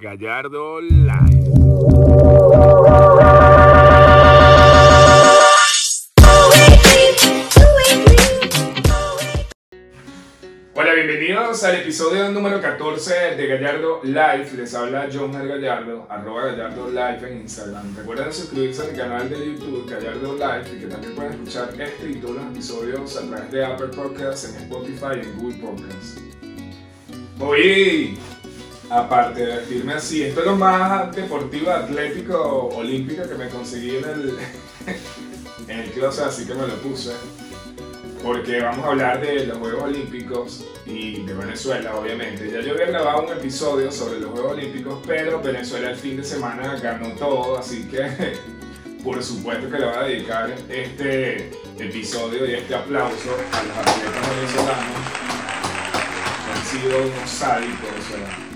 Gallardo Live. Hola, bienvenidos al episodio número 14 de Gallardo Live. Les habla John. Gallardo, arroba Gallardo Live en Instagram. Recuerden suscribirse al canal de YouTube Gallardo Live y que también pueden escuchar este y todos los episodios a través de Apple Podcasts, en Spotify y en Google Podcasts. Hoy, aparte de vestirme así, esto es lo más deportivo, atlético, olímpico que me conseguí en el, en el closet, así que me lo puse porque vamos a hablar de los Juegos Olímpicos y de Venezuela, obviamente. Ya yo había grabado un episodio sobre los Juegos Olímpicos, pero Venezuela el fin de semana ganó todo, así que por supuesto que le voy a dedicar este episodio y este aplauso a los atletas venezolanos que han sido unos sádicos. Eh,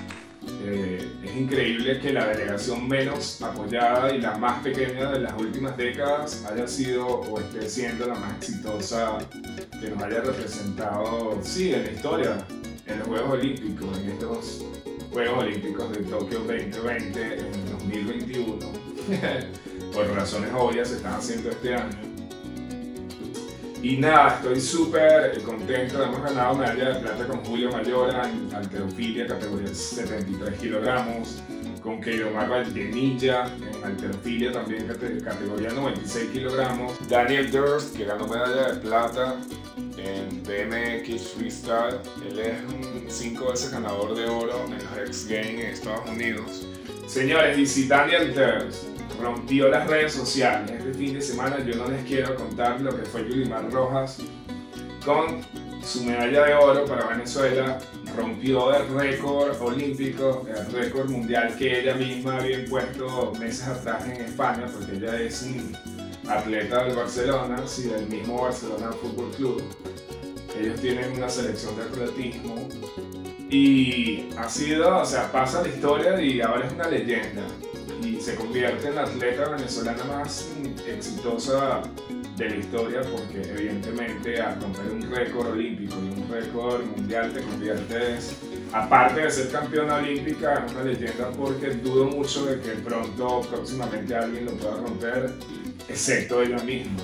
increíble que la delegación menos apoyada y la más pequeña de las últimas décadas haya sido o esté siendo la más exitosa que nos haya representado, sí, en la historia, en los Juegos Olímpicos, en estos Juegos Olímpicos de Tokio 2020, en 2021. Por razones obvias se están haciendo este año. Y nada, estoy súper contento. Hemos ganado medalla de plata con Julio Mayora en alterofilia, categoría 73 kilogramos. Con Keiromar Valdenilla en alterofilia, también categoría 96 kilogramos. Daniel Durst, que ganó medalla de plata en BMX Freestyle. Él es un 5 veces ganador de oro en los X Games en Estados Unidos. Señores, y si Daniel Durst rompió las redes sociales este fin de semana. Yo no les quiero contar lo que fue Yulimar Rojas con su medalla de oro para Venezuela. Rompió el récord olímpico, el récord mundial que ella misma había impuesto meses atrás en España, porque ella es un atleta del Barcelona, sí, del mismo Barcelona Fútbol Club. Ellos tienen una selección de atletismo y ha sido, o sea, pasa la historia y ahora es una leyenda se convierte en la atleta venezolana más exitosa de la historia porque evidentemente al romper un récord olímpico y un récord mundial te conviertes, aparte de ser campeona olímpica, en una leyenda porque dudo mucho de que pronto próximamente alguien lo pueda romper, excepto ella misma.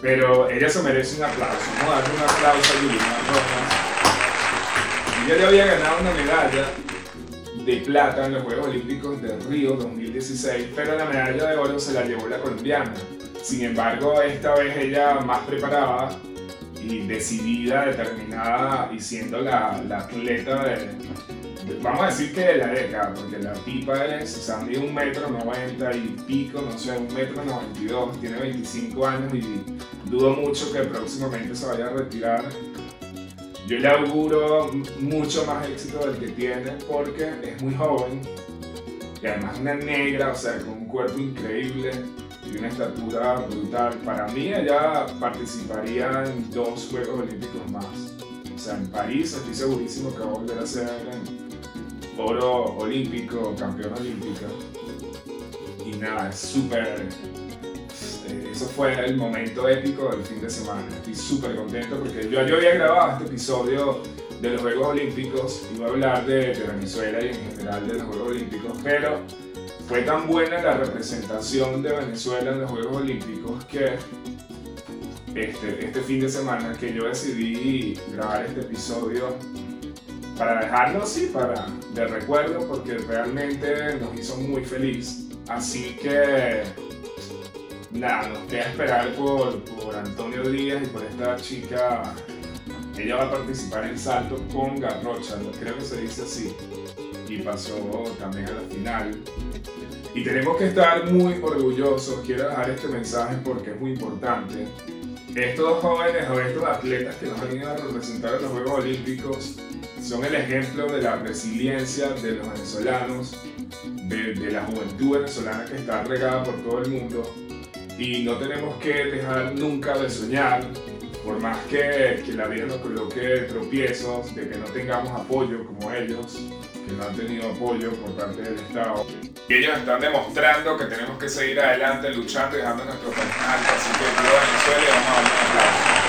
Pero ella se merece un aplauso, a darle un aplauso a Yulina Rojas. Ella ya había ganado una medalla de plata en los Juegos Olímpicos de Río 2016, pero la medalla de oro se la llevó la colombiana. Sin embargo, esta vez ella más preparada y decidida, determinada y siendo la, la atleta de, vamos a decir que de la década, porque la tipa es, o sea, mide un metro noventa y pico, no sé, un metro noventa y dos, tiene 25 años y dudo mucho que próximamente se vaya a retirar yo le auguro mucho más éxito del que tiene porque es muy joven y además una negra, o sea, con un cuerpo increíble y una estatura brutal. Para mí ella participaría en dos Juegos Olímpicos más. O sea, en París estoy segurísimo que va a volver a ser oro olímpico, campeón olímpica. Y nada, es súper eso fue el momento épico del fin de semana. Estoy súper contento porque yo, yo había grabado este episodio de los Juegos Olímpicos, iba a hablar de, Venezuela y en general de los Juegos Olímpicos, pero fue tan buena la representación de Venezuela en los Juegos Olímpicos que este, este fin de semana que yo decidí grabar este episodio para dejarlo así, para de recuerdo, porque realmente nos hizo muy feliz. Así que nada, nos queda esperar por, por Antonio Díaz y por esta chica. Ella va a participar en salto con Garrocha, creo que se dice así. Y pasó también a la final. Y tenemos que estar muy orgullosos. Quiero dejar este mensaje porque es muy importante. Estos jóvenes o estos atletas que nos han venido a representar en los Juegos Olímpicos son el ejemplo de la resiliencia de los venezolanos, de, de la juventud venezolana que está regada por todo el mundo y no tenemos que dejar nunca de soñar, por más que, que, la vida nos coloque tropiezos, de que no tengamos apoyo como ellos, que no han tenido apoyo por parte del Estado. Y ellos están demostrando que tenemos que seguir adelante luchando y dejando nuestro país así que yo Venezuela vamos a.